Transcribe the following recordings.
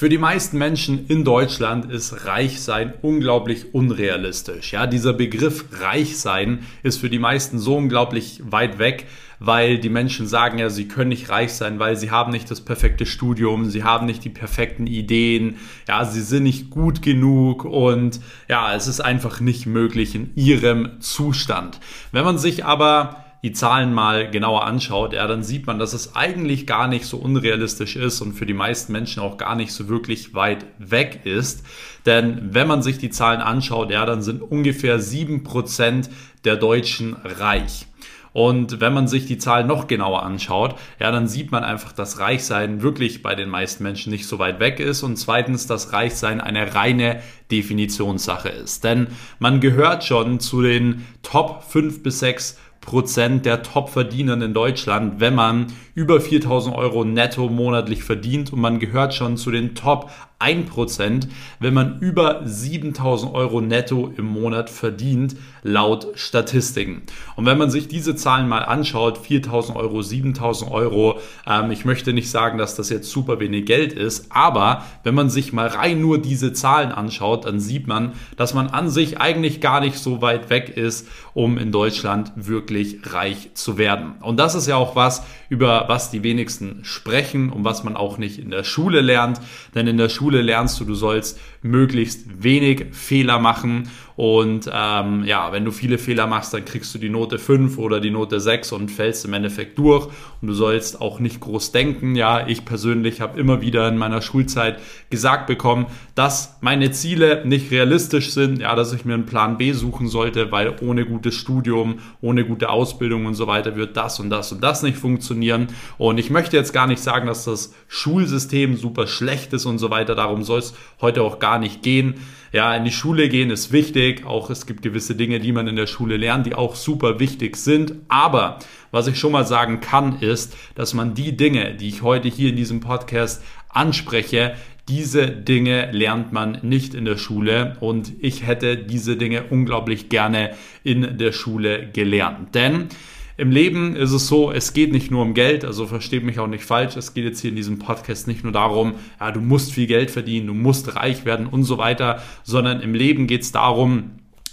Für die meisten Menschen in Deutschland ist Reichsein unglaublich unrealistisch. Ja, dieser Begriff Reichsein ist für die meisten so unglaublich weit weg, weil die Menschen sagen ja, sie können nicht reich sein, weil sie haben nicht das perfekte Studium, sie haben nicht die perfekten Ideen, ja, sie sind nicht gut genug und ja, es ist einfach nicht möglich in ihrem Zustand. Wenn man sich aber die Zahlen mal genauer anschaut, ja, dann sieht man, dass es eigentlich gar nicht so unrealistisch ist und für die meisten Menschen auch gar nicht so wirklich weit weg ist. Denn wenn man sich die Zahlen anschaut, ja, dann sind ungefähr sieben Prozent der Deutschen reich. Und wenn man sich die Zahlen noch genauer anschaut, ja, dann sieht man einfach, dass Reichsein wirklich bei den meisten Menschen nicht so weit weg ist und zweitens, dass Reichsein eine reine Definitionssache ist. Denn man gehört schon zu den Top 5 bis 6 Prozent der Top-Verdienern in Deutschland, wenn man über 4000 Euro netto monatlich verdient. Und man gehört schon zu den Top 1%, wenn man über 7000 Euro netto im Monat verdient, laut Statistiken. Und wenn man sich diese Zahlen mal anschaut, 4000 Euro, 7000 Euro, ähm, ich möchte nicht sagen, dass das jetzt super wenig Geld ist, aber wenn man sich mal rein nur diese Zahlen anschaut, dann sieht man, dass man an sich eigentlich gar nicht so weit weg ist, um in Deutschland wirklich reich zu werden. Und das ist ja auch was, über was die wenigsten sprechen und was man auch nicht in der Schule lernt, denn in der Schule Schule lernst du, du sollst möglichst wenig Fehler machen und ähm, ja, wenn du viele Fehler machst, dann kriegst du die Note 5 oder die Note 6 und fällst im Endeffekt durch. Und du sollst auch nicht groß denken. Ja, ich persönlich habe immer wieder in meiner Schulzeit gesagt bekommen, dass meine Ziele nicht realistisch sind. Ja, dass ich mir einen Plan B suchen sollte, weil ohne gutes Studium, ohne gute Ausbildung und so weiter wird das und das und das nicht funktionieren. Und ich möchte jetzt gar nicht sagen, dass das Schulsystem super schlecht ist und so weiter. Darum soll es heute auch gar nicht gehen. Ja, in die Schule gehen ist wichtig. Auch es gibt gewisse Dinge, die man in der Schule lernt, die auch super wichtig sind. Aber was ich schon mal sagen kann, ist, dass man die Dinge, die ich heute hier in diesem Podcast anspreche, diese Dinge lernt man nicht in der Schule und ich hätte diese Dinge unglaublich gerne in der Schule gelernt. Denn im Leben ist es so, es geht nicht nur um Geld, also versteht mich auch nicht falsch, es geht jetzt hier in diesem Podcast nicht nur darum, ja, du musst viel Geld verdienen, du musst reich werden und so weiter, sondern im Leben geht es darum,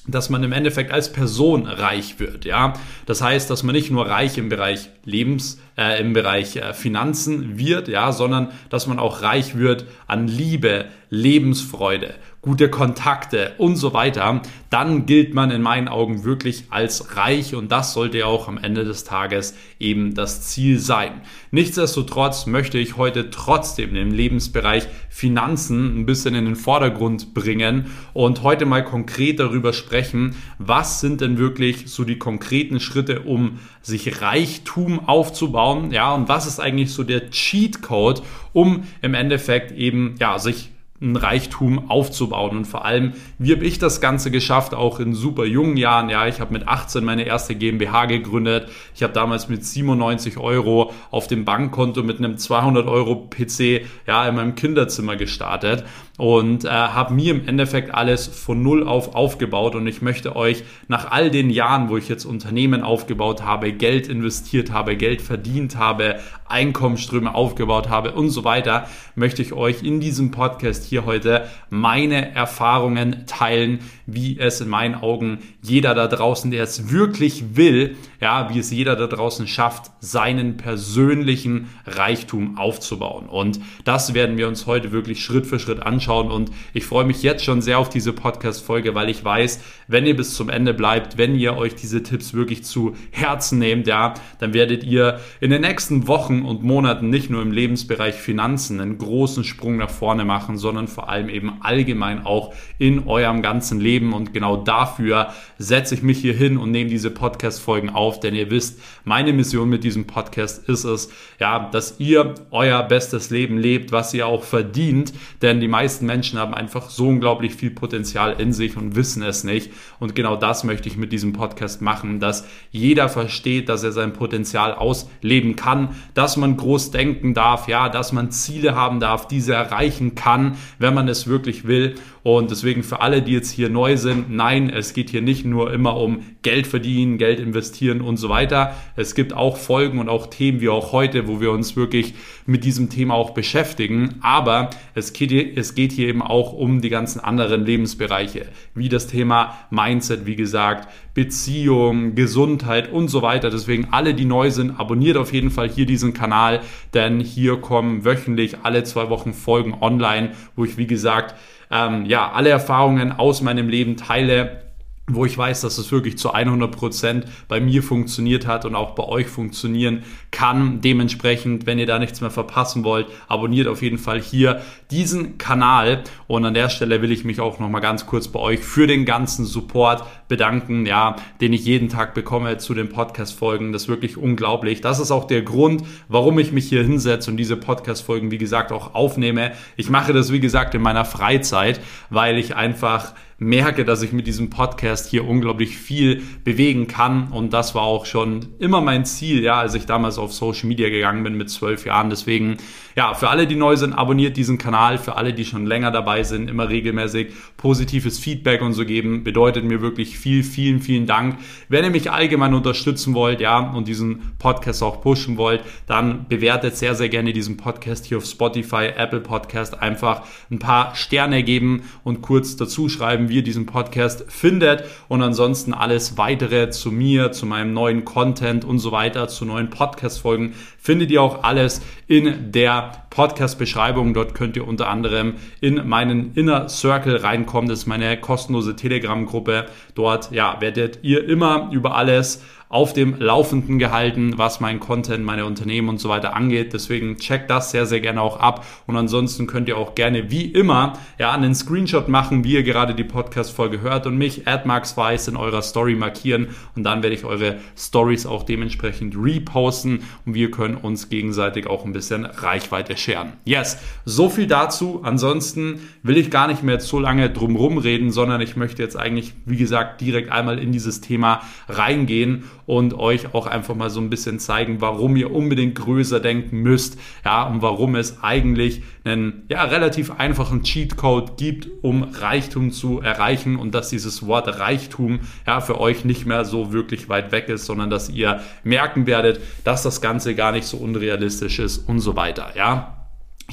dass man im Endeffekt als Person reich wird, ja. Das heißt, dass man nicht nur reich im Bereich Lebens, äh, im Bereich äh, Finanzen wird, ja, sondern dass man auch reich wird an Liebe, Lebensfreude, gute Kontakte und so weiter, dann gilt man in meinen Augen wirklich als reich und das sollte auch am Ende des Tages eben das Ziel sein. Nichtsdestotrotz möchte ich heute trotzdem den Lebensbereich Finanzen ein bisschen in den Vordergrund bringen und heute mal konkret darüber sprechen, was sind denn wirklich so die konkreten Schritte, um sich Reichtum aufzubauen, ja, und was ist eigentlich so der Cheat Code, um im Endeffekt eben, ja, sich ein Reichtum aufzubauen. Und vor allem, wie habe ich das Ganze geschafft, auch in super jungen Jahren. Ja, ich habe mit 18 meine erste GmbH gegründet. Ich habe damals mit 97 Euro auf dem Bankkonto mit einem 200 Euro PC ja, in meinem Kinderzimmer gestartet und äh, habe mir im Endeffekt alles von null auf aufgebaut. Und ich möchte euch nach all den Jahren, wo ich jetzt Unternehmen aufgebaut habe, Geld investiert habe, Geld verdient habe, Einkommensströme aufgebaut habe und so weiter, möchte ich euch in diesem Podcast hier heute meine Erfahrungen teilen, wie es in meinen Augen jeder da draußen, der es wirklich will, ja, wie es jeder da draußen schafft, seinen persönlichen Reichtum aufzubauen. Und das werden wir uns heute wirklich Schritt für Schritt anschauen. Und ich freue mich jetzt schon sehr auf diese Podcast-Folge, weil ich weiß, wenn ihr bis zum Ende bleibt, wenn ihr euch diese Tipps wirklich zu Herzen nehmt, ja, dann werdet ihr in den nächsten Wochen und Monaten nicht nur im Lebensbereich Finanzen einen großen Sprung nach vorne machen, sondern vor allem eben allgemein auch in eurem ganzen Leben. Und genau dafür setze ich mich hier hin und nehme diese Podcast-Folgen auf, denn ihr wisst, meine Mission mit diesem Podcast ist es, ja, dass ihr euer bestes Leben lebt, was ihr auch verdient, denn die meisten Menschen haben einfach so unglaublich viel Potenzial in sich und wissen es nicht. Und genau das möchte ich mit diesem Podcast machen, dass jeder versteht, dass er sein Potenzial ausleben kann, dass man groß denken darf, ja, dass man Ziele haben darf, diese erreichen kann wenn man es wirklich will. Und deswegen für alle, die jetzt hier neu sind, nein, es geht hier nicht nur immer um Geld verdienen, Geld investieren und so weiter. Es gibt auch Folgen und auch Themen wie auch heute, wo wir uns wirklich mit diesem Thema auch beschäftigen. Aber es geht, es geht hier eben auch um die ganzen anderen Lebensbereiche, wie das Thema Mindset, wie gesagt, Beziehung, Gesundheit und so weiter. Deswegen alle, die neu sind, abonniert auf jeden Fall hier diesen Kanal, denn hier kommen wöchentlich alle zwei Wochen Folgen online, wo ich, wie gesagt, ähm, ja, alle Erfahrungen aus meinem Leben teile, wo ich weiß, dass es wirklich zu 100 Prozent bei mir funktioniert hat und auch bei euch funktionieren kann. Dementsprechend, wenn ihr da nichts mehr verpassen wollt, abonniert auf jeden Fall hier diesen Kanal. Und an der Stelle will ich mich auch nochmal ganz kurz bei euch für den ganzen Support bedanken, ja, den ich jeden Tag bekomme zu den Podcast-Folgen. Das ist wirklich unglaublich. Das ist auch der Grund, warum ich mich hier hinsetze und diese Podcast-Folgen, wie gesagt, auch aufnehme. Ich mache das, wie gesagt, in meiner Freizeit, weil ich einfach merke, dass ich mit diesem Podcast hier unglaublich viel bewegen kann. Und das war auch schon immer mein Ziel, ja, als ich damals auf Social Media gegangen bin mit zwölf Jahren. Deswegen, ja, für alle, die neu sind, abonniert diesen Kanal. Für alle, die schon länger dabei sind, immer regelmäßig positives Feedback und so geben, bedeutet mir wirklich viel, vielen, vielen Dank. Wenn ihr mich allgemein unterstützen wollt, ja, und diesen Podcast auch pushen wollt, dann bewertet sehr, sehr gerne diesen Podcast hier auf Spotify, Apple Podcast. Einfach ein paar Sterne geben und kurz dazu schreiben, wie ihr diesen Podcast findet und ansonsten alles weitere zu mir, zu meinem neuen Content und so weiter, zu neuen Podcast-Folgen findet ihr auch alles in der Podcast-Beschreibung. Dort könnt ihr unter anderem in meinen Inner Circle reinkommen. Das ist meine kostenlose Telegram-Gruppe. Dort ja, werdet ihr immer über alles auf dem Laufenden gehalten, was mein Content, meine Unternehmen und so weiter angeht. Deswegen checkt das sehr, sehr gerne auch ab. Und ansonsten könnt ihr auch gerne wie immer ja einen Screenshot machen, wie ihr gerade die Podcast-Folge hört und mich @maxweiss in eurer Story markieren. Und dann werde ich eure Stories auch dementsprechend reposten und wir können uns gegenseitig auch ein bisschen Reichweite scheren. Yes, so viel dazu. Ansonsten will ich gar nicht mehr so lange drumherum reden, sondern ich möchte jetzt eigentlich, wie gesagt, direkt einmal in dieses Thema reingehen und euch auch einfach mal so ein bisschen zeigen, warum ihr unbedingt größer denken müsst, ja, und warum es eigentlich einen ja, relativ einfachen Cheatcode gibt, um Reichtum zu erreichen und dass dieses Wort Reichtum ja für euch nicht mehr so wirklich weit weg ist, sondern dass ihr merken werdet, dass das Ganze gar nicht so unrealistisch ist und so weiter, ja.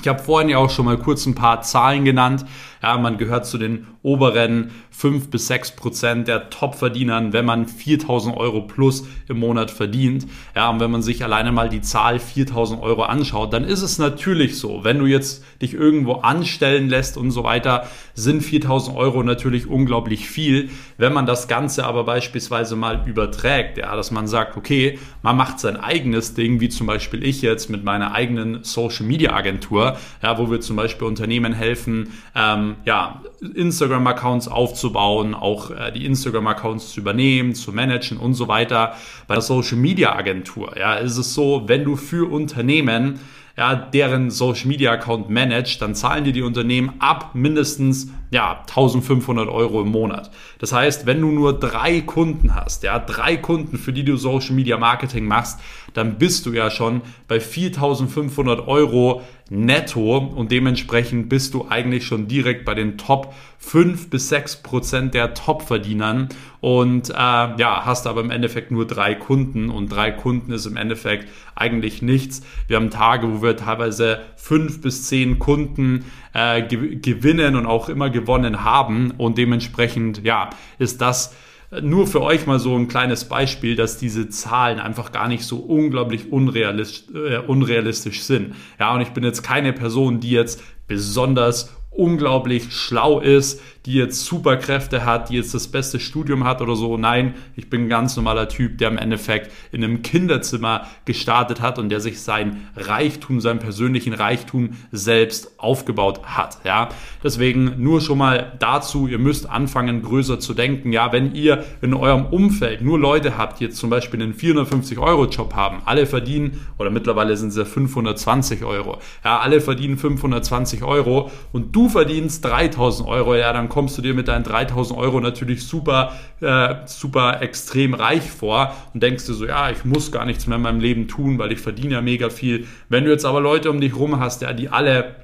Ich habe vorhin ja auch schon mal kurz ein paar Zahlen genannt. Ja, man gehört zu den oberen 5 bis 6 Prozent der Top-Verdienern, wenn man 4000 Euro plus im Monat verdient. Ja, und wenn man sich alleine mal die Zahl 4000 Euro anschaut, dann ist es natürlich so, wenn du jetzt dich irgendwo anstellen lässt und so weiter, sind 4000 Euro natürlich unglaublich viel. Wenn man das Ganze aber beispielsweise mal überträgt, ja, dass man sagt, okay, man macht sein eigenes Ding, wie zum Beispiel ich jetzt mit meiner eigenen Social Media Agentur, ja, wo wir zum Beispiel Unternehmen helfen, ähm, ja, Instagram-Accounts aufzubauen, auch äh, die Instagram-Accounts zu übernehmen, zu managen und so weiter. Bei der Social Media Agentur, ja, ist es so, wenn du für Unternehmen ja, deren Social Media Account managt, dann zahlen dir die Unternehmen ab mindestens ja, 1500 Euro im Monat. Das heißt, wenn du nur drei Kunden hast, ja, drei Kunden, für die du Social Media Marketing machst, dann bist du ja schon bei 4500 Euro netto und dementsprechend bist du eigentlich schon direkt bei den Top 5 bis 6 Prozent der Top-Verdienern und äh, ja, hast aber im Endeffekt nur drei Kunden und drei Kunden ist im Endeffekt eigentlich nichts. Wir haben Tage, wo wir teilweise fünf bis zehn Kunden äh, gewinnen und auch immer gewonnen haben und dementsprechend ja, ist das nur für euch mal so ein kleines Beispiel, dass diese Zahlen einfach gar nicht so unglaublich unrealistisch, äh, unrealistisch sind. Ja, und ich bin jetzt keine Person, die jetzt besonders unglaublich schlau ist, die jetzt Superkräfte hat, die jetzt das beste Studium hat oder so. Nein, ich bin ein ganz normaler Typ, der im Endeffekt in einem Kinderzimmer gestartet hat und der sich sein Reichtum, seinen persönlichen Reichtum selbst aufgebaut hat. Ja, deswegen nur schon mal dazu, ihr müsst anfangen, größer zu denken. Ja, wenn ihr in eurem Umfeld nur Leute habt, die jetzt zum Beispiel einen 450 Euro Job haben, alle verdienen, oder mittlerweile sind es ja 520 Euro. Ja, alle verdienen 520 Euro und du verdienst 3000 Euro. Ja, dann kommst du dir mit deinen 3000 Euro natürlich super, äh, super extrem reich vor und denkst dir so, ja, ich muss gar nichts mehr in meinem Leben tun, weil ich verdiene ja mega viel. Wenn du jetzt aber Leute um dich rum hast, ja, die alle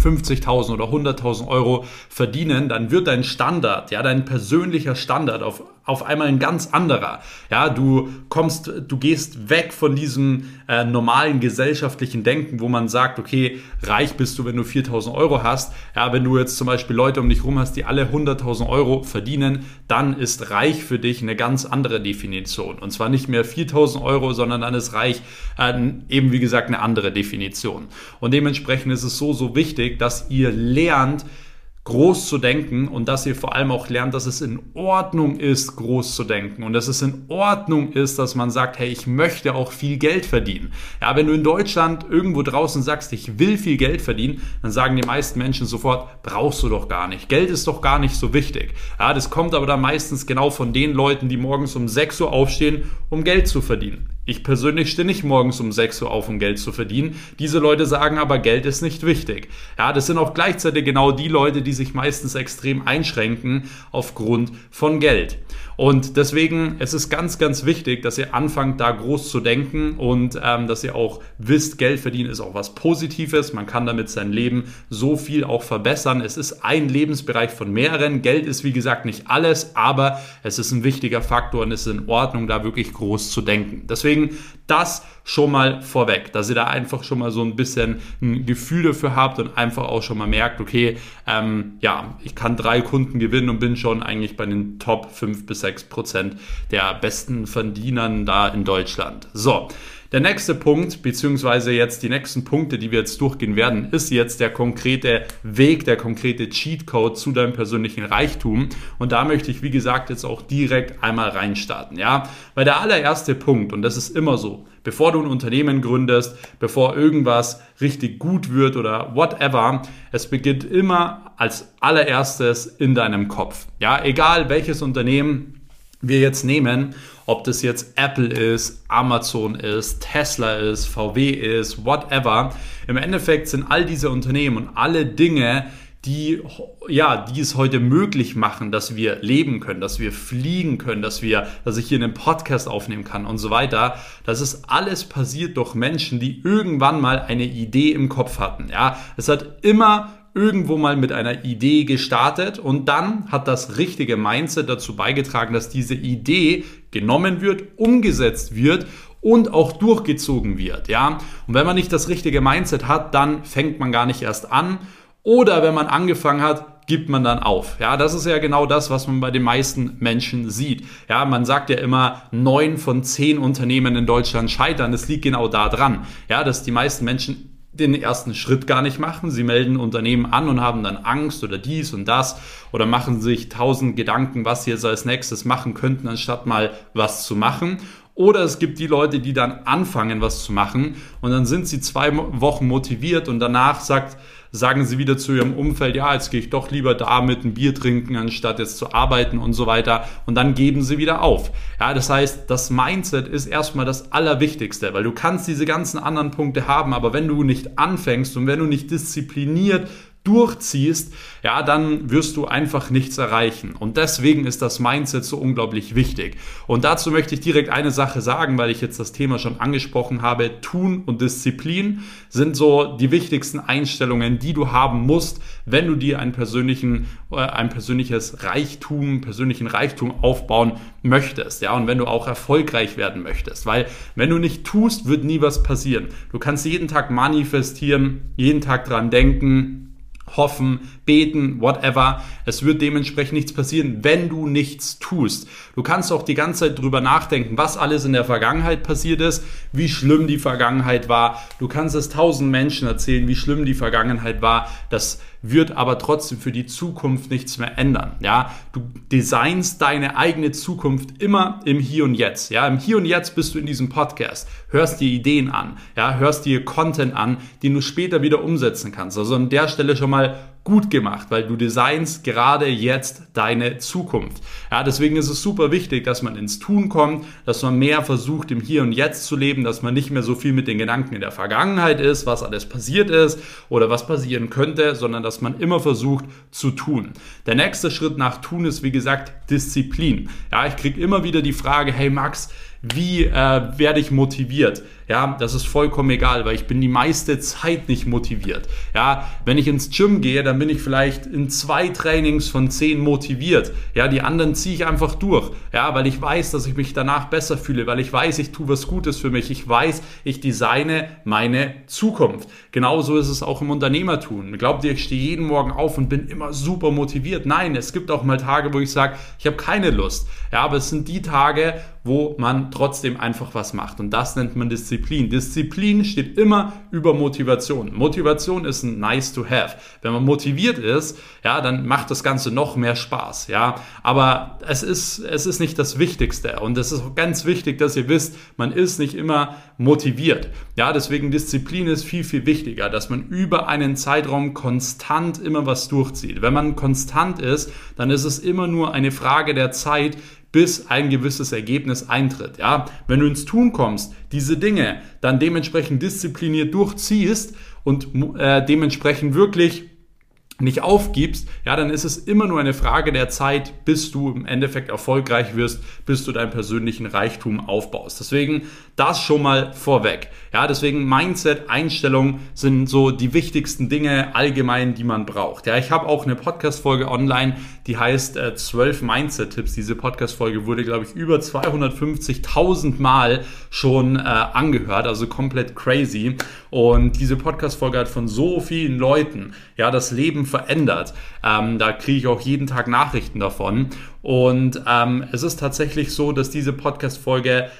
50.000 oder 100.000 Euro verdienen, dann wird dein Standard, ja, dein persönlicher Standard auf, auf einmal ein ganz anderer. Ja, du kommst, du gehst weg von diesem äh, normalen gesellschaftlichen Denken, wo man sagt, okay, reich bist du, wenn du 4.000 Euro hast. Ja, wenn du jetzt zum Beispiel Leute um dich rum hast, die alle 100.000 Euro verdienen, dann ist reich für dich eine ganz andere Definition. Und zwar nicht mehr 4.000 Euro, sondern dann ist reich äh, eben, wie gesagt, eine andere Definition. Und dementsprechend ist es so, so wichtig, wichtig, dass ihr lernt, groß zu denken und dass ihr vor allem auch lernt, dass es in Ordnung ist, groß zu denken und dass es in Ordnung ist, dass man sagt, hey, ich möchte auch viel Geld verdienen. Ja, wenn du in Deutschland irgendwo draußen sagst, ich will viel Geld verdienen, dann sagen die meisten Menschen sofort, brauchst du doch gar nicht. Geld ist doch gar nicht so wichtig. Ja, das kommt aber dann meistens genau von den Leuten, die morgens um 6 Uhr aufstehen, um Geld zu verdienen. Ich persönlich stehe nicht morgens um 6 Uhr auf, um Geld zu verdienen. Diese Leute sagen aber, Geld ist nicht wichtig. Ja, das sind auch gleichzeitig genau die Leute, die sich meistens extrem einschränken aufgrund von Geld. Und deswegen es ist ganz, ganz wichtig, dass ihr anfangt, da groß zu denken und ähm, dass ihr auch wisst, Geld verdienen ist auch was Positives. Man kann damit sein Leben so viel auch verbessern. Es ist ein Lebensbereich von mehreren. Geld ist, wie gesagt, nicht alles, aber es ist ein wichtiger Faktor und es ist in Ordnung, da wirklich groß zu denken. Deswegen das schon mal vorweg, dass ihr da einfach schon mal so ein bisschen ein Gefühl dafür habt und einfach auch schon mal merkt, okay, ähm, ja, ich kann drei Kunden gewinnen und bin schon eigentlich bei den Top 5 bis 6 Prozent der besten Verdienern da in Deutschland. So. Der nächste Punkt, beziehungsweise jetzt die nächsten Punkte, die wir jetzt durchgehen werden, ist jetzt der konkrete Weg, der konkrete Cheatcode zu deinem persönlichen Reichtum. Und da möchte ich, wie gesagt, jetzt auch direkt einmal reinstarten. Ja, weil der allererste Punkt, und das ist immer so, bevor du ein Unternehmen gründest, bevor irgendwas richtig gut wird oder whatever, es beginnt immer als allererstes in deinem Kopf. Ja, egal welches Unternehmen wir jetzt nehmen, ob das jetzt Apple ist, Amazon ist, Tesla ist, VW ist, whatever. Im Endeffekt sind all diese Unternehmen und alle Dinge, die, ja, die es heute möglich machen, dass wir leben können, dass wir fliegen können, dass wir, dass ich hier einen Podcast aufnehmen kann und so weiter. Das ist alles passiert durch Menschen, die irgendwann mal eine Idee im Kopf hatten. Ja, es hat immer irgendwo mal mit einer Idee gestartet und dann hat das richtige Mindset dazu beigetragen, dass diese Idee genommen wird, umgesetzt wird und auch durchgezogen wird, ja. Und wenn man nicht das richtige Mindset hat, dann fängt man gar nicht erst an oder wenn man angefangen hat, gibt man dann auf. Ja, das ist ja genau das, was man bei den meisten Menschen sieht. Ja, man sagt ja immer, neun von zehn Unternehmen in Deutschland scheitern. Das liegt genau da dran. Ja, dass die meisten Menschen den ersten Schritt gar nicht machen. Sie melden Unternehmen an und haben dann Angst oder dies und das oder machen sich tausend Gedanken, was sie jetzt als nächstes machen könnten, anstatt mal was zu machen. Oder es gibt die Leute, die dann anfangen, was zu machen und dann sind sie zwei Wochen motiviert und danach sagt, sagen sie wieder zu ihrem Umfeld, ja, jetzt gehe ich doch lieber da mit ein Bier trinken, anstatt jetzt zu arbeiten und so weiter. Und dann geben sie wieder auf. Ja, das heißt, das Mindset ist erstmal das Allerwichtigste, weil du kannst diese ganzen anderen Punkte haben, aber wenn du nicht anfängst und wenn du nicht diszipliniert durchziehst, ja, dann wirst du einfach nichts erreichen. Und deswegen ist das Mindset so unglaublich wichtig. Und dazu möchte ich direkt eine Sache sagen, weil ich jetzt das Thema schon angesprochen habe. Tun und Disziplin sind so die wichtigsten Einstellungen, die du haben musst, wenn du dir einen persönlichen, äh, ein persönliches Reichtum, persönlichen Reichtum aufbauen möchtest. Ja, und wenn du auch erfolgreich werden möchtest. Weil wenn du nicht tust, wird nie was passieren. Du kannst jeden Tag manifestieren, jeden Tag dran denken, hoffen, beten, whatever. Es wird dementsprechend nichts passieren, wenn du nichts tust. Du kannst auch die ganze Zeit drüber nachdenken, was alles in der Vergangenheit passiert ist, wie schlimm die Vergangenheit war. Du kannst es tausend Menschen erzählen, wie schlimm die Vergangenheit war. Das wird aber trotzdem für die Zukunft nichts mehr ändern. Ja, du designst deine eigene Zukunft immer im Hier und Jetzt. Ja, im Hier und Jetzt bist du in diesem Podcast, hörst dir Ideen an, ja, hörst dir Content an, den du später wieder umsetzen kannst. Also an der Stelle schon mal gut gemacht, weil du designst gerade jetzt deine Zukunft. Ja, deswegen ist es super wichtig, dass man ins Tun kommt, dass man mehr versucht, im Hier und Jetzt zu leben, dass man nicht mehr so viel mit den Gedanken in der Vergangenheit ist, was alles passiert ist oder was passieren könnte, sondern dass man immer versucht zu tun. Der nächste Schritt nach Tun ist, wie gesagt, Disziplin. Ja, ich kriege immer wieder die Frage, hey Max, Wie äh, werde ich motiviert? Ja, das ist vollkommen egal, weil ich bin die meiste Zeit nicht motiviert. Ja, wenn ich ins Gym gehe, dann bin ich vielleicht in zwei Trainings von zehn motiviert. Ja, die anderen ziehe ich einfach durch. Ja, weil ich weiß, dass ich mich danach besser fühle, weil ich weiß, ich tue was Gutes für mich. Ich weiß, ich designe meine Zukunft. Genauso ist es auch im Unternehmertum. Glaubt ihr, ich stehe jeden Morgen auf und bin immer super motiviert? Nein, es gibt auch mal Tage, wo ich sage, ich habe keine Lust. Ja, aber es sind die Tage, wo man trotzdem einfach was macht. Und das nennt man Disziplin. Disziplin steht immer über Motivation. Motivation ist ein nice to have. Wenn man motiviert ist, ja, dann macht das Ganze noch mehr Spaß, ja. Aber es ist, es ist nicht das Wichtigste. Und es ist auch ganz wichtig, dass ihr wisst, man ist nicht immer motiviert. Ja, deswegen Disziplin ist viel, viel wichtiger, dass man über einen Zeitraum konstant immer was durchzieht. Wenn man konstant ist, dann ist es immer nur eine Frage der Zeit, bis ein gewisses Ergebnis eintritt. Ja, wenn du ins Tun kommst, diese Dinge dann dementsprechend diszipliniert durchziehst und äh, dementsprechend wirklich nicht aufgibst, ja, dann ist es immer nur eine Frage der Zeit, bis du im Endeffekt erfolgreich wirst, bis du deinen persönlichen Reichtum aufbaust. Deswegen das schon mal vorweg. Ja, deswegen Mindset, Einstellung sind so die wichtigsten Dinge allgemein, die man braucht. Ja, ich habe auch eine Podcast-Folge online, die heißt äh, 12 Mindset-Tipps. Diese Podcast-Folge wurde, glaube ich, über 250.000 Mal schon äh, angehört, also komplett crazy. Und diese Podcast-Folge hat von so vielen Leuten, ja, das Leben verändert. Ähm, da kriege ich auch jeden Tag Nachrichten davon. Und ähm, es ist tatsächlich so, dass diese Podcast-Folge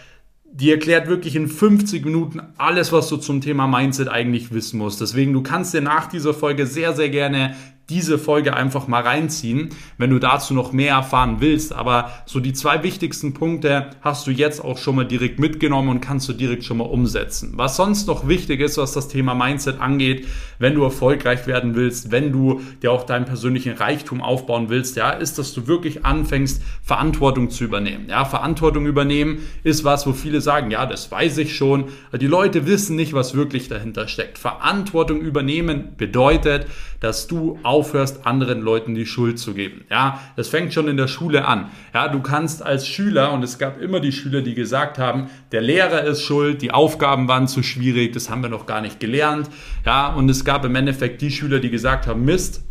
die erklärt wirklich in 50 Minuten alles, was du zum Thema Mindset eigentlich wissen musst. Deswegen, du kannst dir nach dieser Folge sehr, sehr gerne diese Folge einfach mal reinziehen, wenn du dazu noch mehr erfahren willst. Aber so die zwei wichtigsten Punkte hast du jetzt auch schon mal direkt mitgenommen und kannst du direkt schon mal umsetzen. Was sonst noch wichtig ist, was das Thema Mindset angeht, wenn du erfolgreich werden willst, wenn du dir auch deinen persönlichen Reichtum aufbauen willst, ja, ist, dass du wirklich anfängst, Verantwortung zu übernehmen. Ja, Verantwortung übernehmen ist was, wo viele sagen, ja, das weiß ich schon. Die Leute wissen nicht, was wirklich dahinter steckt. Verantwortung übernehmen bedeutet, dass du aufhörst, anderen Leuten die Schuld zu geben. Ja, das fängt schon in der Schule an. Ja, du kannst als Schüler, und es gab immer die Schüler, die gesagt haben, der Lehrer ist schuld, die Aufgaben waren zu schwierig, das haben wir noch gar nicht gelernt. Ja, und es gab im Endeffekt die Schüler, die gesagt haben, Mist,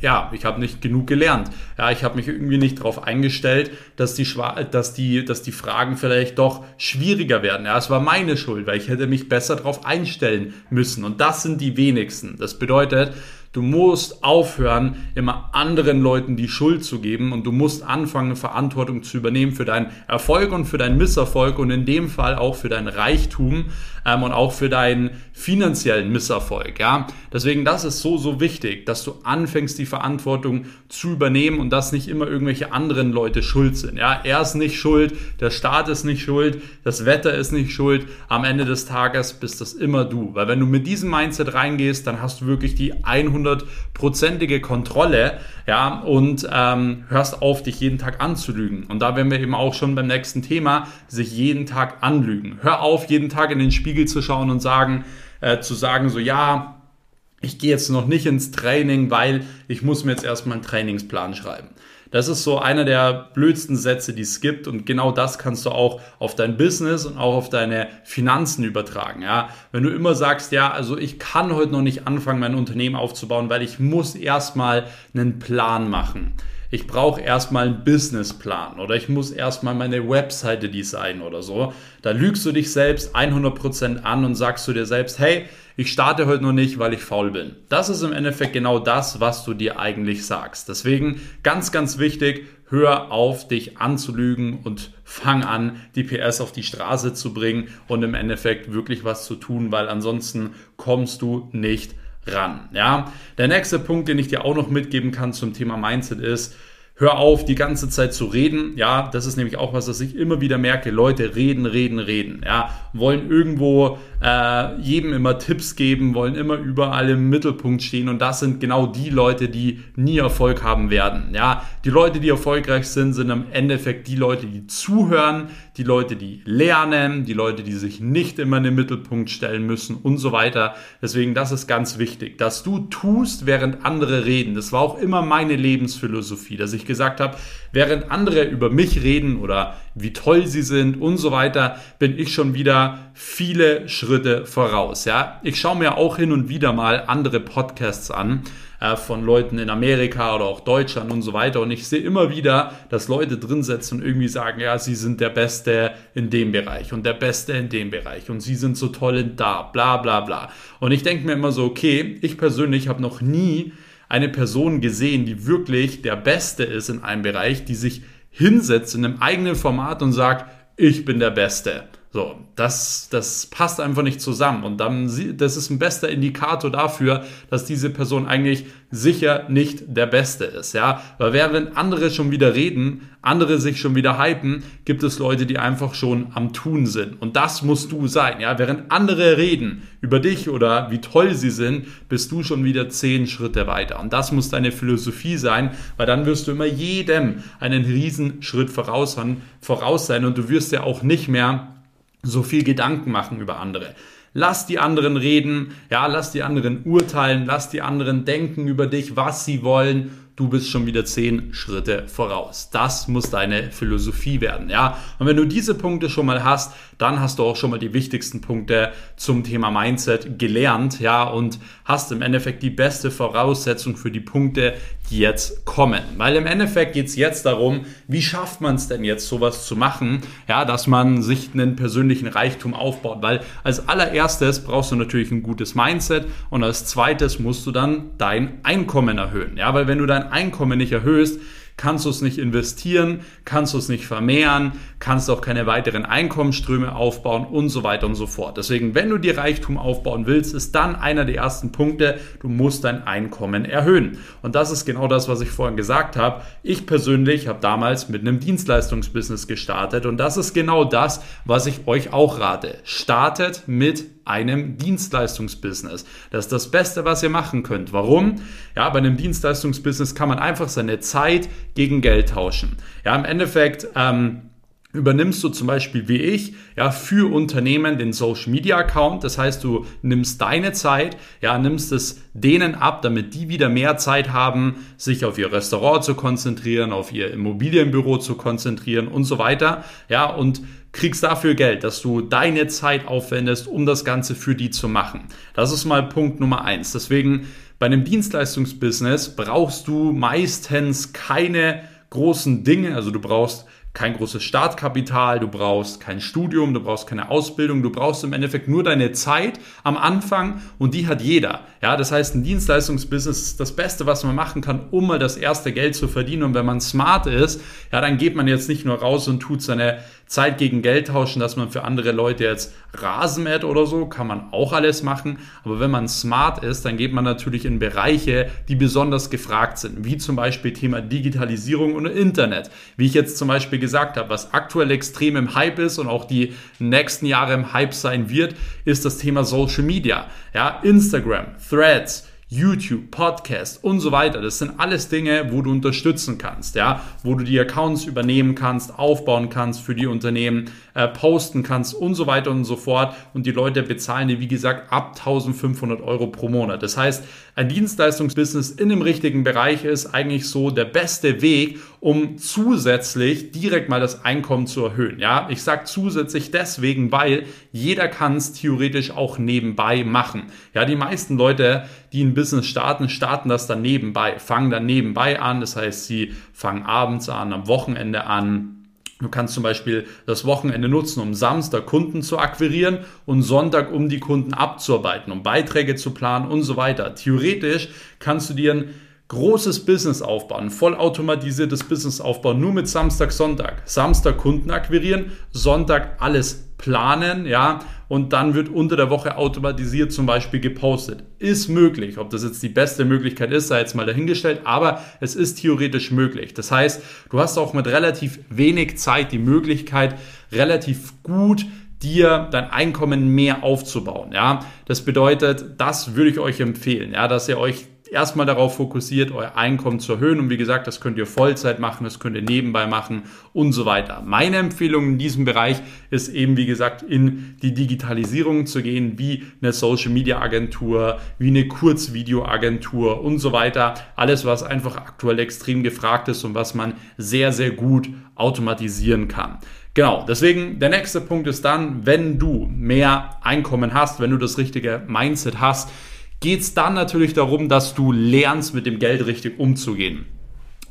ja, ich habe nicht genug gelernt. Ja, ich habe mich irgendwie nicht darauf eingestellt, dass die, dass, die, dass die Fragen vielleicht doch schwieriger werden. Ja, es war meine Schuld, weil ich hätte mich besser darauf einstellen müssen. Und das sind die wenigsten. Das bedeutet, Du musst aufhören, immer anderen Leuten die Schuld zu geben und du musst anfangen, Verantwortung zu übernehmen für deinen Erfolg und für deinen Misserfolg und in dem Fall auch für deinen Reichtum ähm, und auch für deinen finanziellen Misserfolg. Ja, deswegen das ist so so wichtig, dass du anfängst, die Verantwortung zu übernehmen und dass nicht immer irgendwelche anderen Leute schuld sind. Ja, er ist nicht schuld, der Staat ist nicht schuld, das Wetter ist nicht schuld. Am Ende des Tages bist das immer du, weil wenn du mit diesem Mindset reingehst, dann hast du wirklich die 100% hundertprozentige Kontrolle, ja, und ähm, hörst auf, dich jeden Tag anzulügen. Und da wären wir eben auch schon beim nächsten Thema, sich jeden Tag anlügen. Hör auf, jeden Tag in den Spiegel zu schauen und sagen, äh, zu sagen, so ja, ich gehe jetzt noch nicht ins Training, weil ich muss mir jetzt erstmal einen Trainingsplan schreiben. Das ist so einer der blödsten Sätze, die es gibt. Und genau das kannst du auch auf dein Business und auch auf deine Finanzen übertragen. Ja, wenn du immer sagst, ja, also ich kann heute noch nicht anfangen, mein Unternehmen aufzubauen, weil ich muss erstmal einen Plan machen ich brauche erstmal einen Businessplan oder ich muss erstmal meine Webseite designen oder so. Da lügst du dich selbst 100% an und sagst du dir selbst, hey, ich starte heute noch nicht, weil ich faul bin. Das ist im Endeffekt genau das, was du dir eigentlich sagst. Deswegen ganz, ganz wichtig, hör auf, dich anzulügen und fang an, die PS auf die Straße zu bringen und im Endeffekt wirklich was zu tun, weil ansonsten kommst du nicht ran. Ja, der nächste Punkt, den ich dir auch noch mitgeben kann zum Thema Mindset ist, Hör auf, die ganze Zeit zu reden. Ja, das ist nämlich auch was, was ich immer wieder merke. Leute reden, reden, reden. Ja, wollen irgendwo äh, jedem immer Tipps geben, wollen immer überall im Mittelpunkt stehen. Und das sind genau die Leute, die nie Erfolg haben werden. Ja, die Leute, die erfolgreich sind, sind im Endeffekt die Leute, die zuhören, die Leute, die lernen, die Leute, die sich nicht immer in den Mittelpunkt stellen müssen und so weiter. Deswegen, das ist ganz wichtig, dass du tust, während andere reden. Das war auch immer meine Lebensphilosophie, dass ich gesagt habe, während andere über mich reden oder wie toll sie sind und so weiter, bin ich schon wieder viele Schritte voraus. Ja, ich schaue mir auch hin und wieder mal andere Podcasts an äh, von Leuten in Amerika oder auch Deutschland und so weiter. Und ich sehe immer wieder, dass Leute drin sitzen und irgendwie sagen, ja, sie sind der Beste in dem Bereich und der Beste in dem Bereich und sie sind so toll in da, bla bla bla. Und ich denke mir immer so, okay, ich persönlich habe noch nie eine Person gesehen, die wirklich der Beste ist in einem Bereich, die sich hinsetzt in einem eigenen Format und sagt, ich bin der Beste. So, das, das passt einfach nicht zusammen. Und dann, das ist ein bester Indikator dafür, dass diese Person eigentlich sicher nicht der Beste ist. Ja, weil während andere schon wieder reden, andere sich schon wieder hypen, gibt es Leute, die einfach schon am Tun sind. Und das musst du sein. Ja, während andere reden über dich oder wie toll sie sind, bist du schon wieder zehn Schritte weiter. Und das muss deine Philosophie sein, weil dann wirst du immer jedem einen riesen Schritt voraus, voraus sein und du wirst ja auch nicht mehr so viel Gedanken machen über andere. Lass die anderen reden, ja, lass die anderen urteilen, lass die anderen denken über dich, was sie wollen du bist schon wieder zehn Schritte voraus. Das muss deine Philosophie werden, ja. Und wenn du diese Punkte schon mal hast, dann hast du auch schon mal die wichtigsten Punkte zum Thema Mindset gelernt, ja, und hast im Endeffekt die beste Voraussetzung für die Punkte, die jetzt kommen. Weil im Endeffekt geht es jetzt darum, wie schafft man es denn jetzt, sowas zu machen, ja, dass man sich einen persönlichen Reichtum aufbaut. Weil als allererstes brauchst du natürlich ein gutes Mindset und als zweites musst du dann dein Einkommen erhöhen, ja, weil wenn du dein Einkommen nicht erhöhst, kannst du es nicht investieren, kannst du es nicht vermehren, kannst auch keine weiteren Einkommensströme aufbauen und so weiter und so fort. Deswegen, wenn du dir Reichtum aufbauen willst, ist dann einer der ersten Punkte, du musst dein Einkommen erhöhen. Und das ist genau das, was ich vorhin gesagt habe. Ich persönlich habe damals mit einem Dienstleistungsbusiness gestartet und das ist genau das, was ich euch auch rate. Startet mit einem Dienstleistungsbusiness. Das ist das Beste, was ihr machen könnt. Warum? Ja, bei einem Dienstleistungsbusiness kann man einfach seine Zeit gegen Geld tauschen. Ja, im Endeffekt, ähm, übernimmst du zum Beispiel wie ich ja für Unternehmen den Social Media Account. Das heißt, du nimmst deine Zeit, ja, nimmst es denen ab, damit die wieder mehr Zeit haben, sich auf ihr Restaurant zu konzentrieren, auf ihr Immobilienbüro zu konzentrieren und so weiter. Ja, und kriegst dafür Geld, dass du deine Zeit aufwendest, um das Ganze für die zu machen. Das ist mal Punkt Nummer eins. Deswegen bei einem Dienstleistungsbusiness brauchst du meistens keine großen Dinge. Also du brauchst kein großes Startkapital, du brauchst kein Studium, du brauchst keine Ausbildung, du brauchst im Endeffekt nur deine Zeit am Anfang und die hat jeder. Ja, das heißt, ein Dienstleistungsbusiness ist das Beste, was man machen kann, um mal das erste Geld zu verdienen. Und wenn man smart ist, ja, dann geht man jetzt nicht nur raus und tut seine Zeit gegen Geld tauschen, dass man für andere Leute jetzt Rasen mäht oder so, kann man auch alles machen. Aber wenn man smart ist, dann geht man natürlich in Bereiche, die besonders gefragt sind, wie zum Beispiel Thema Digitalisierung und Internet. Wie ich jetzt zum Beispiel gesagt habe, was aktuell extrem im Hype ist und auch die nächsten Jahre im Hype sein wird, ist das Thema Social Media. Ja, Instagram, Threads, YouTube, Podcast und so weiter. Das sind alles Dinge, wo du unterstützen kannst, ja, wo du die Accounts übernehmen kannst, aufbauen kannst für die Unternehmen, äh, posten kannst und so weiter und so fort. Und die Leute bezahlen dir, wie gesagt, ab 1500 Euro pro Monat. Das heißt, ein Dienstleistungsbusiness in dem richtigen Bereich ist eigentlich so der beste Weg, um zusätzlich direkt mal das Einkommen zu erhöhen. Ja, ich sage zusätzlich deswegen, weil jeder kann es theoretisch auch nebenbei machen. Ja, die meisten Leute, die ein Business starten, starten das dann nebenbei, fangen dann nebenbei an. Das heißt, sie fangen abends an, am Wochenende an, Du kannst zum Beispiel das Wochenende nutzen, um Samstag Kunden zu akquirieren und Sonntag, um die Kunden abzuarbeiten, um Beiträge zu planen und so weiter. Theoretisch kannst du dir ein großes Business aufbauen, vollautomatisiertes Business aufbauen, nur mit Samstag, Sonntag. Samstag Kunden akquirieren, Sonntag alles planen, ja, und dann wird unter der Woche automatisiert zum Beispiel gepostet. Ist möglich. Ob das jetzt die beste Möglichkeit ist, sei jetzt mal dahingestellt, aber es ist theoretisch möglich. Das heißt, du hast auch mit relativ wenig Zeit die Möglichkeit, relativ gut dir dein Einkommen mehr aufzubauen. Ja, das bedeutet, das würde ich euch empfehlen, ja, dass ihr euch erstmal darauf fokussiert, euer Einkommen zu erhöhen. Und wie gesagt, das könnt ihr Vollzeit machen, das könnt ihr nebenbei machen und so weiter. Meine Empfehlung in diesem Bereich ist eben, wie gesagt, in die Digitalisierung zu gehen, wie eine Social Media Agentur, wie eine Kurzvideo-Agentur und so weiter. Alles, was einfach aktuell extrem gefragt ist und was man sehr, sehr gut automatisieren kann. Genau, deswegen der nächste Punkt ist dann, wenn du mehr Einkommen hast, wenn du das richtige Mindset hast, geht es dann natürlich darum, dass du lernst, mit dem Geld richtig umzugehen.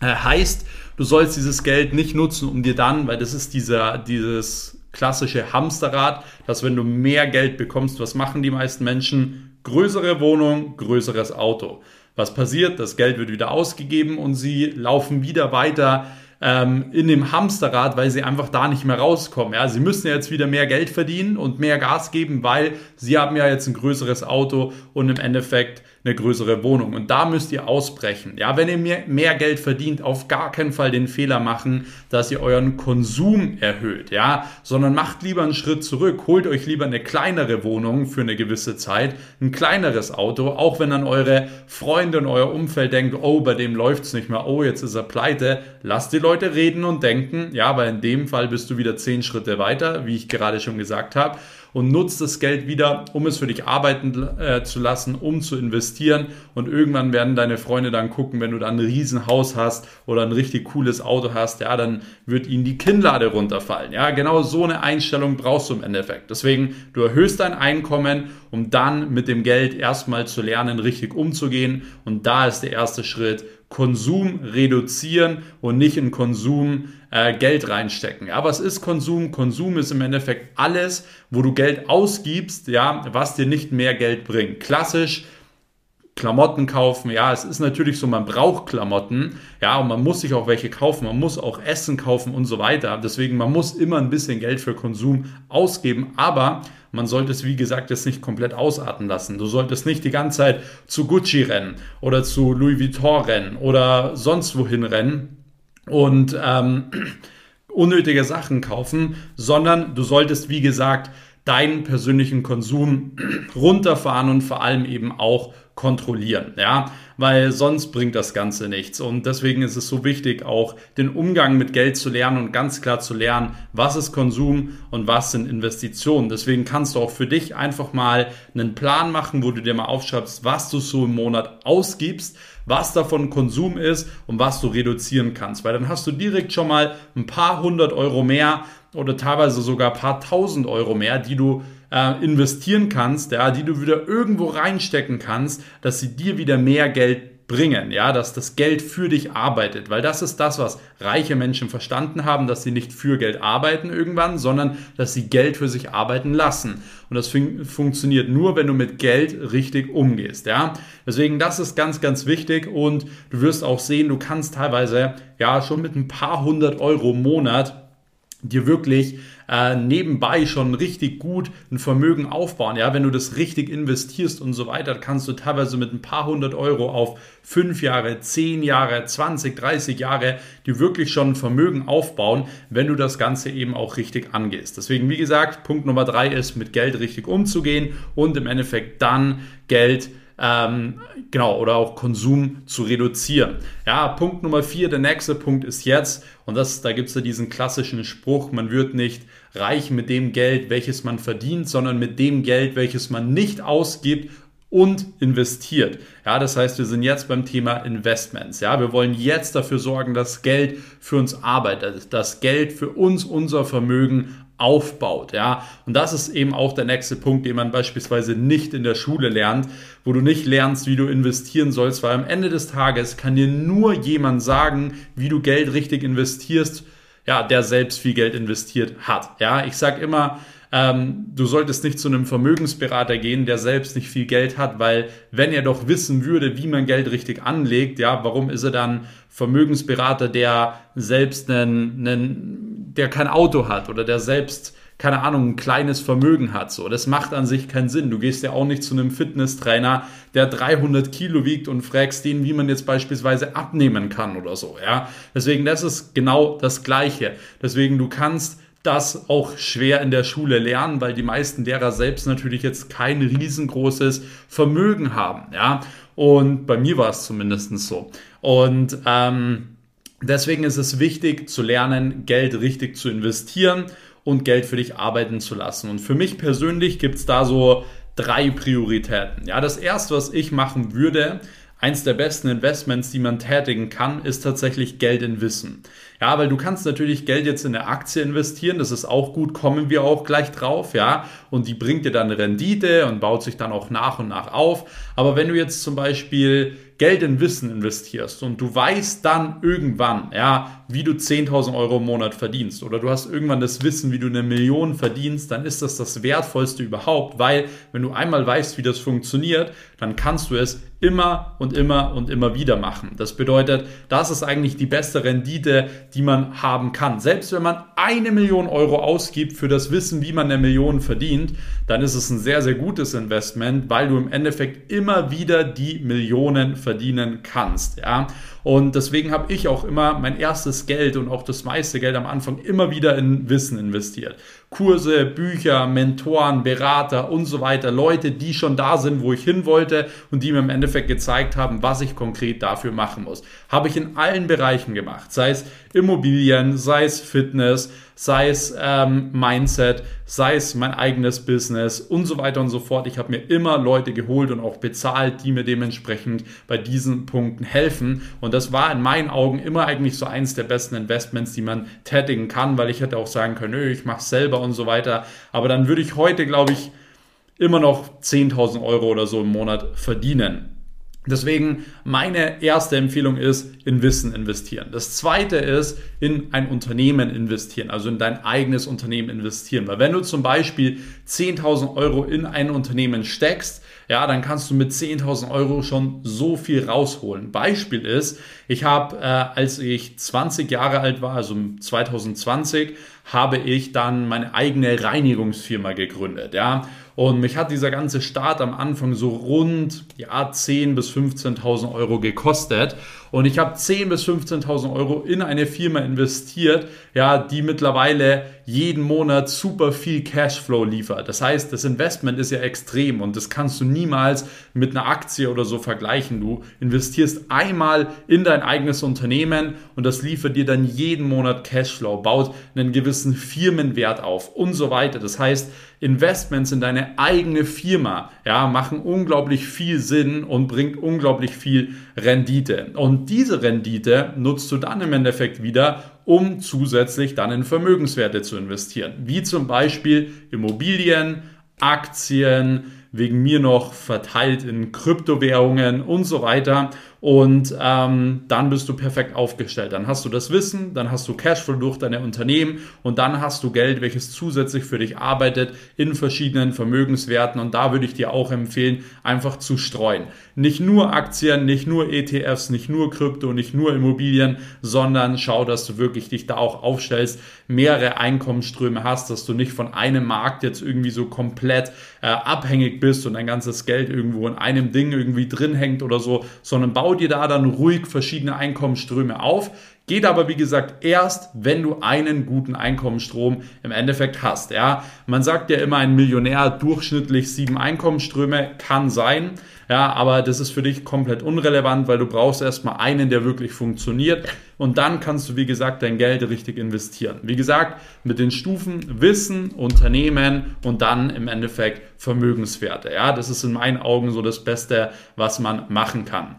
Äh, heißt, du sollst dieses Geld nicht nutzen, um dir dann, weil das ist dieser, dieses klassische Hamsterrad, dass wenn du mehr Geld bekommst, was machen die meisten Menschen? Größere Wohnung, größeres Auto. Was passiert? Das Geld wird wieder ausgegeben und sie laufen wieder weiter ähm, in dem Hamsterrad, weil sie einfach da nicht mehr rauskommen. Ja, sie müssen jetzt wieder mehr Geld verdienen und mehr Gas geben, weil sie haben ja jetzt ein größeres Auto und im Endeffekt eine größere Wohnung. Und da müsst ihr ausbrechen. Ja, wenn ihr mehr, mehr Geld verdient, auf gar keinen Fall den Fehler machen, dass ihr euren Konsum erhöht. Ja, sondern macht lieber einen Schritt zurück. Holt euch lieber eine kleinere Wohnung für eine gewisse Zeit, ein kleineres Auto, auch wenn dann eure Freunde und euer Umfeld denkt, oh, bei dem läuft's nicht mehr, oh, jetzt ist er pleite. Lasst die Leute reden und denken, ja, aber in dem Fall bist du wieder zehn Schritte weiter, wie ich gerade schon gesagt habe und nutzt das Geld wieder, um es für dich arbeiten äh, zu lassen, um zu investieren. Und irgendwann werden deine Freunde dann gucken, wenn du dann ein Riesenhaus hast oder ein richtig cooles Auto hast, ja, dann wird ihnen die Kinnlade runterfallen. Ja, genau so eine Einstellung brauchst du im Endeffekt. Deswegen, du erhöhst dein Einkommen, um dann mit dem Geld erstmal zu lernen, richtig umzugehen. Und da ist der erste Schritt, Konsum reduzieren und nicht in Konsum äh, Geld reinstecken. Ja, was ist Konsum? Konsum ist im Endeffekt alles, wo du Geld ausgibst, ja, was dir nicht mehr Geld bringt. Klassisch Klamotten kaufen. Ja, es ist natürlich so, man braucht Klamotten. Ja, und man muss sich auch welche kaufen. Man muss auch Essen kaufen und so weiter. Deswegen, man muss immer ein bisschen Geld für Konsum ausgeben. Aber man sollte es, wie gesagt, jetzt nicht komplett ausarten lassen. Du solltest nicht die ganze Zeit zu Gucci rennen oder zu Louis Vuitton rennen oder sonst wohin rennen und ähm, unnötige Sachen kaufen, sondern du solltest, wie gesagt, deinen persönlichen Konsum runterfahren und vor allem eben auch kontrollieren, ja, weil sonst bringt das Ganze nichts. Und deswegen ist es so wichtig, auch den Umgang mit Geld zu lernen und ganz klar zu lernen, was ist Konsum und was sind Investitionen. Deswegen kannst du auch für dich einfach mal einen Plan machen, wo du dir mal aufschreibst, was du so im Monat ausgibst, was davon Konsum ist und was du reduzieren kannst, weil dann hast du direkt schon mal ein paar hundert Euro mehr oder teilweise sogar ein paar tausend Euro mehr, die du äh, investieren kannst, ja, die du wieder irgendwo reinstecken kannst, dass sie dir wieder mehr Geld bringen, ja, dass das Geld für dich arbeitet, weil das ist das, was reiche Menschen verstanden haben, dass sie nicht für Geld arbeiten irgendwann, sondern dass sie Geld für sich arbeiten lassen. Und das fun funktioniert nur, wenn du mit Geld richtig umgehst, ja. Deswegen, das ist ganz, ganz wichtig und du wirst auch sehen, du kannst teilweise, ja, schon mit ein paar hundert Euro im Monat dir wirklich äh, nebenbei schon richtig gut ein Vermögen aufbauen. Ja, wenn du das richtig investierst und so weiter, kannst du teilweise mit ein paar hundert Euro auf fünf Jahre, zehn Jahre, 20, 30 Jahre dir wirklich schon ein Vermögen aufbauen, wenn du das Ganze eben auch richtig angehst. Deswegen, wie gesagt, Punkt Nummer drei ist, mit Geld richtig umzugehen und im Endeffekt dann Geld ähm, genau, oder auch Konsum zu reduzieren. Ja, Punkt Nummer vier, der nächste Punkt ist jetzt, und das, da gibt es ja diesen klassischen Spruch, man wird nicht reich mit dem Geld, welches man verdient, sondern mit dem Geld, welches man nicht ausgibt und investiert. Ja, das heißt, wir sind jetzt beim Thema Investments. Ja, wir wollen jetzt dafür sorgen, dass Geld für uns arbeitet, dass Geld für uns unser Vermögen aufbaut. Ja, und das ist eben auch der nächste Punkt, den man beispielsweise nicht in der Schule lernt, wo du nicht lernst, wie du investieren sollst, weil am Ende des Tages kann dir nur jemand sagen, wie du Geld richtig investierst, ja, der selbst viel Geld investiert hat. Ja, ich sage immer, ähm, du solltest nicht zu einem Vermögensberater gehen, der selbst nicht viel Geld hat, weil wenn er doch wissen würde, wie man Geld richtig anlegt, ja, warum ist er dann Vermögensberater, der selbst einen, einen der kein Auto hat oder der selbst keine Ahnung, ein kleines Vermögen hat. So, das macht an sich keinen Sinn. Du gehst ja auch nicht zu einem Fitnesstrainer, der 300 Kilo wiegt und fragst den, wie man jetzt beispielsweise abnehmen kann oder so. Ja, deswegen das ist genau das Gleiche. Deswegen du kannst das auch schwer in der Schule lernen, weil die meisten derer selbst natürlich jetzt kein riesengroßes Vermögen haben. Ja, Und bei mir war es zumindest so. Und ähm, deswegen ist es wichtig zu lernen, Geld richtig zu investieren und Geld für dich arbeiten zu lassen. Und für mich persönlich gibt es da so drei Prioritäten. Ja, das erste, was ich machen würde, eins der besten Investments, die man tätigen kann, ist tatsächlich Geld in Wissen. Ja, weil du kannst natürlich Geld jetzt in eine Aktie investieren, das ist auch gut, kommen wir auch gleich drauf, ja, und die bringt dir dann Rendite und baut sich dann auch nach und nach auf. Aber wenn du jetzt zum Beispiel Geld in Wissen investierst und du weißt dann irgendwann, ja, wie du 10.000 Euro im Monat verdienst oder du hast irgendwann das Wissen, wie du eine Million verdienst, dann ist das das Wertvollste überhaupt, weil wenn du einmal weißt, wie das funktioniert, dann kannst du es immer und immer und immer wieder machen. Das bedeutet, das ist eigentlich die beste Rendite, die man haben kann. Selbst wenn man eine Million Euro ausgibt für das Wissen, wie man eine Million verdient, dann ist es ein sehr, sehr gutes Investment, weil du im Endeffekt immer wieder die Millionen verdienen kannst. Ja? Und deswegen habe ich auch immer mein erstes Geld und auch das meiste Geld am Anfang immer wieder in Wissen investiert. Kurse, Bücher, Mentoren, Berater und so weiter. Leute, die schon da sind, wo ich hin wollte und die mir im Endeffekt gezeigt haben, was ich konkret dafür machen muss. Habe ich in allen Bereichen gemacht. Sei es Immobilien, sei es Fitness, sei es ähm, Mindset, sei es mein eigenes Business und so weiter und so fort. Ich habe mir immer Leute geholt und auch bezahlt, die mir dementsprechend bei diesen Punkten helfen. Und das war in meinen Augen immer eigentlich so eins der besten Investments, die man tätigen kann, weil ich hätte auch sagen können, nö, ich mache es selber und so weiter. Aber dann würde ich heute, glaube ich, immer noch 10.000 Euro oder so im Monat verdienen. Deswegen meine erste Empfehlung ist, in Wissen investieren. Das zweite ist, in ein Unternehmen investieren, also in dein eigenes Unternehmen investieren. Weil wenn du zum Beispiel 10.000 Euro in ein Unternehmen steckst, ja, dann kannst du mit 10.000 Euro schon so viel rausholen. Beispiel ist, ich habe, äh, als ich 20 Jahre alt war, also 2020, habe ich dann meine eigene Reinigungsfirma gegründet, ja. Und mich hat dieser ganze Start am Anfang so rund ja, 10.000 bis 15.000 Euro gekostet. Und ich habe 10.000 bis 15.000 Euro in eine Firma investiert, ja, die mittlerweile jeden Monat super viel Cashflow liefert. Das heißt, das Investment ist ja extrem und das kannst du niemals mit einer Aktie oder so vergleichen. Du investierst einmal in dein eigenes Unternehmen und das liefert dir dann jeden Monat Cashflow, baut einen gewissen Firmenwert auf und so weiter. Das heißt, Investments in deine eigene Firma, ja, machen unglaublich viel Sinn und bringt unglaublich viel Rendite. Und diese Rendite nutzt du dann im Endeffekt wieder, um zusätzlich dann in Vermögenswerte zu investieren, wie zum Beispiel Immobilien, Aktien, wegen mir noch verteilt in Kryptowährungen und so weiter. Und ähm, dann bist du perfekt aufgestellt. Dann hast du das Wissen, dann hast du Cashflow durch deine Unternehmen und dann hast du Geld, welches zusätzlich für dich arbeitet in verschiedenen Vermögenswerten. Und da würde ich dir auch empfehlen, einfach zu streuen. Nicht nur Aktien, nicht nur ETFs, nicht nur Krypto, nicht nur Immobilien, sondern schau, dass du wirklich dich da auch aufstellst, mehrere Einkommensströme hast, dass du nicht von einem Markt jetzt irgendwie so komplett äh, abhängig bist und dein ganzes Geld irgendwo in einem Ding irgendwie drin hängt oder so, sondern bau dir da dann ruhig verschiedene Einkommensströme auf. Geht aber, wie gesagt, erst, wenn du einen guten Einkommensstrom im Endeffekt hast. Ja, man sagt ja immer, ein Millionär durchschnittlich sieben Einkommensströme kann sein. Ja, aber das ist für dich komplett unrelevant, weil du brauchst erstmal einen, der wirklich funktioniert. Und dann kannst du, wie gesagt, dein Geld richtig investieren. Wie gesagt, mit den Stufen Wissen, Unternehmen und dann im Endeffekt Vermögenswerte. Ja, das ist in meinen Augen so das Beste, was man machen kann.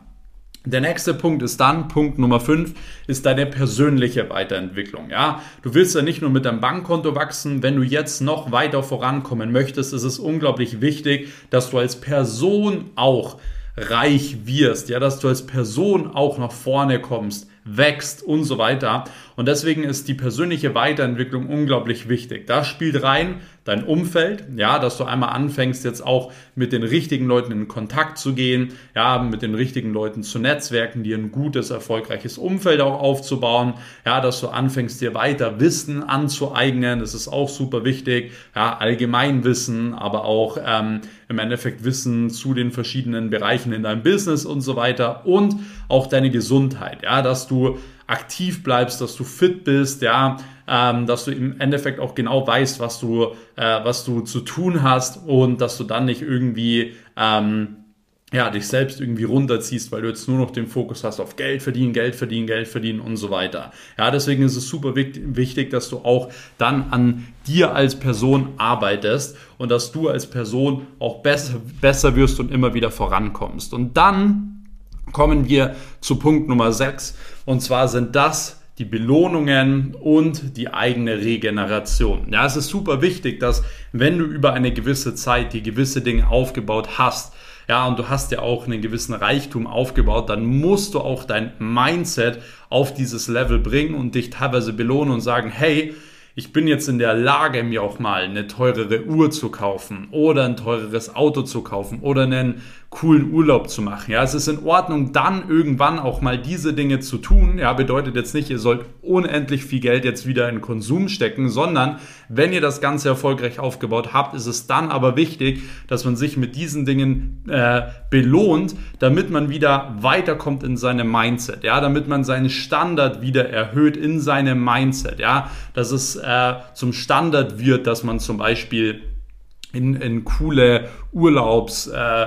Der nächste Punkt ist dann, Punkt Nummer 5, ist deine persönliche Weiterentwicklung. Ja, du willst ja nicht nur mit deinem Bankkonto wachsen. Wenn du jetzt noch weiter vorankommen möchtest, ist es unglaublich wichtig, dass du als Person auch reich wirst. Ja, dass du als Person auch nach vorne kommst wächst und so weiter. Und deswegen ist die persönliche Weiterentwicklung unglaublich wichtig. Da spielt rein dein Umfeld, ja, dass du einmal anfängst, jetzt auch mit den richtigen Leuten in Kontakt zu gehen, ja, mit den richtigen Leuten zu netzwerken, dir ein gutes, erfolgreiches Umfeld auch aufzubauen, ja, dass du anfängst, dir weiter Wissen anzueignen, das ist auch super wichtig, ja, Allgemeinwissen, aber auch ähm, im Endeffekt Wissen zu den verschiedenen Bereichen in deinem Business und so weiter und auch deine Gesundheit, ja, dass du aktiv bleibst, dass du fit bist, ja, ähm, dass du im Endeffekt auch genau weißt, was du, äh, was du zu tun hast und dass du dann nicht irgendwie ähm, ja, dich selbst irgendwie runterziehst, weil du jetzt nur noch den Fokus hast auf Geld verdienen, Geld verdienen, Geld verdienen und so weiter. Ja, deswegen ist es super wichtig, dass du auch dann an dir als Person arbeitest und dass du als Person auch besser, besser wirst und immer wieder vorankommst. Und dann kommen wir zu Punkt Nummer 6 und zwar sind das die Belohnungen und die eigene Regeneration. Ja, es ist super wichtig, dass wenn du über eine gewisse Zeit die gewisse Dinge aufgebaut hast, ja, und du hast ja auch einen gewissen Reichtum aufgebaut, dann musst du auch dein Mindset auf dieses Level bringen und dich teilweise belohnen und sagen, hey, ich bin jetzt in der Lage, mir auch mal eine teurere Uhr zu kaufen oder ein teureres Auto zu kaufen oder einen coolen Urlaub zu machen. Ja, es ist in Ordnung, dann irgendwann auch mal diese Dinge zu tun. Ja, bedeutet jetzt nicht, ihr sollt unendlich viel Geld jetzt wieder in Konsum stecken, sondern wenn ihr das Ganze erfolgreich aufgebaut habt, ist es dann aber wichtig, dass man sich mit diesen Dingen äh, belohnt, damit man wieder weiterkommt in seinem Mindset. Ja, damit man seinen Standard wieder erhöht in seinem Mindset. Ja, dass es äh, zum Standard wird, dass man zum Beispiel in, in coole Urlaubs äh,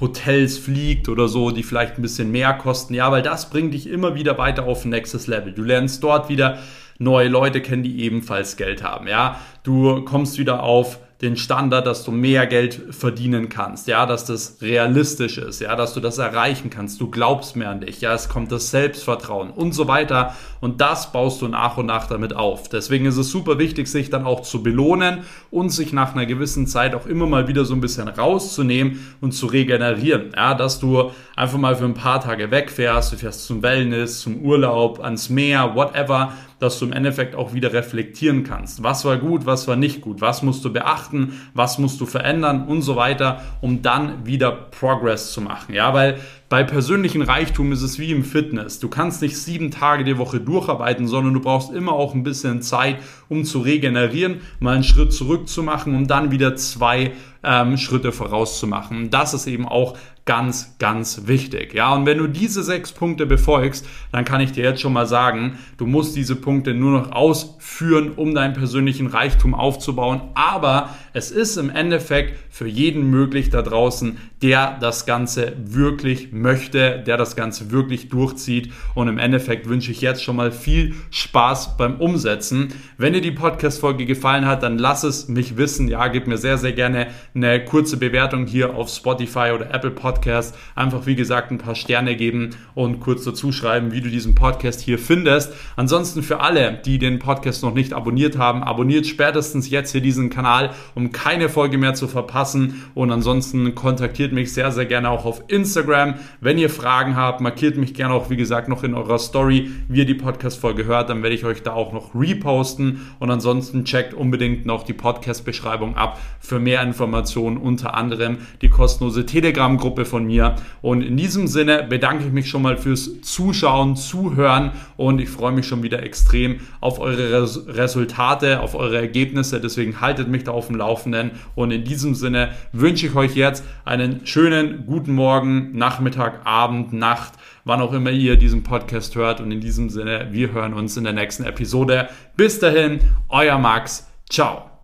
Hotels fliegt oder so, die vielleicht ein bisschen mehr kosten. Ja, weil das bringt dich immer wieder weiter auf ein nächstes Level. Du lernst dort wieder neue Leute kennen, die ebenfalls Geld haben. Ja, du kommst wieder auf den Standard, dass du mehr Geld verdienen kannst, ja, dass das realistisch ist, ja, dass du das erreichen kannst, du glaubst mehr an dich, ja, es kommt das Selbstvertrauen und so weiter. Und das baust du nach und nach damit auf. Deswegen ist es super wichtig, sich dann auch zu belohnen und sich nach einer gewissen Zeit auch immer mal wieder so ein bisschen rauszunehmen und zu regenerieren, ja, dass du einfach mal für ein paar Tage wegfährst, du fährst zum Wellness, zum Urlaub, ans Meer, whatever, dass du im Endeffekt auch wieder reflektieren kannst. Was war gut, was war nicht gut, was musst du beachten, was musst du verändern und so weiter, um dann wieder Progress zu machen. Ja, weil bei persönlichen Reichtum ist es wie im Fitness. Du kannst nicht sieben Tage die Woche durcharbeiten, sondern du brauchst immer auch ein bisschen Zeit, um zu regenerieren, mal einen Schritt zurück zu machen und dann wieder zwei ähm, Schritte vorauszumachen. Das ist eben auch ganz, ganz wichtig. Ja, und wenn du diese sechs Punkte befolgst, dann kann ich dir jetzt schon mal sagen, du musst diese Punkte nur noch ausführen, um deinen persönlichen Reichtum aufzubauen. Aber es ist im Endeffekt für jeden möglich da draußen, der das Ganze wirklich möchte, der das Ganze wirklich durchzieht. Und im Endeffekt wünsche ich jetzt schon mal viel Spaß beim Umsetzen. Wenn dir die Podcast-Folge gefallen hat, dann lass es mich wissen. Ja, gib mir sehr, sehr gerne eine kurze Bewertung hier auf Spotify oder Apple Podcast. Einfach, wie gesagt, ein paar Sterne geben und kurz dazu schreiben, wie du diesen Podcast hier findest. Ansonsten für alle, die den Podcast noch nicht abonniert haben, abonniert spätestens jetzt hier diesen Kanal, um um keine Folge mehr zu verpassen. Und ansonsten kontaktiert mich sehr, sehr gerne auch auf Instagram. Wenn ihr Fragen habt, markiert mich gerne auch, wie gesagt, noch in eurer Story, wie ihr die Podcast-Folge hört. Dann werde ich euch da auch noch reposten. Und ansonsten checkt unbedingt noch die Podcast-Beschreibung ab für mehr Informationen, unter anderem die kostenlose Telegram-Gruppe von mir. Und in diesem Sinne bedanke ich mich schon mal fürs Zuschauen, Zuhören und ich freue mich schon wieder extrem auf eure Resultate, auf eure Ergebnisse. Deswegen haltet mich da auf dem Laufenden Laufenden. Und in diesem Sinne wünsche ich euch jetzt einen schönen guten Morgen, Nachmittag, Abend, Nacht, wann auch immer ihr diesen Podcast hört. Und in diesem Sinne, wir hören uns in der nächsten Episode. Bis dahin, euer Max. Ciao.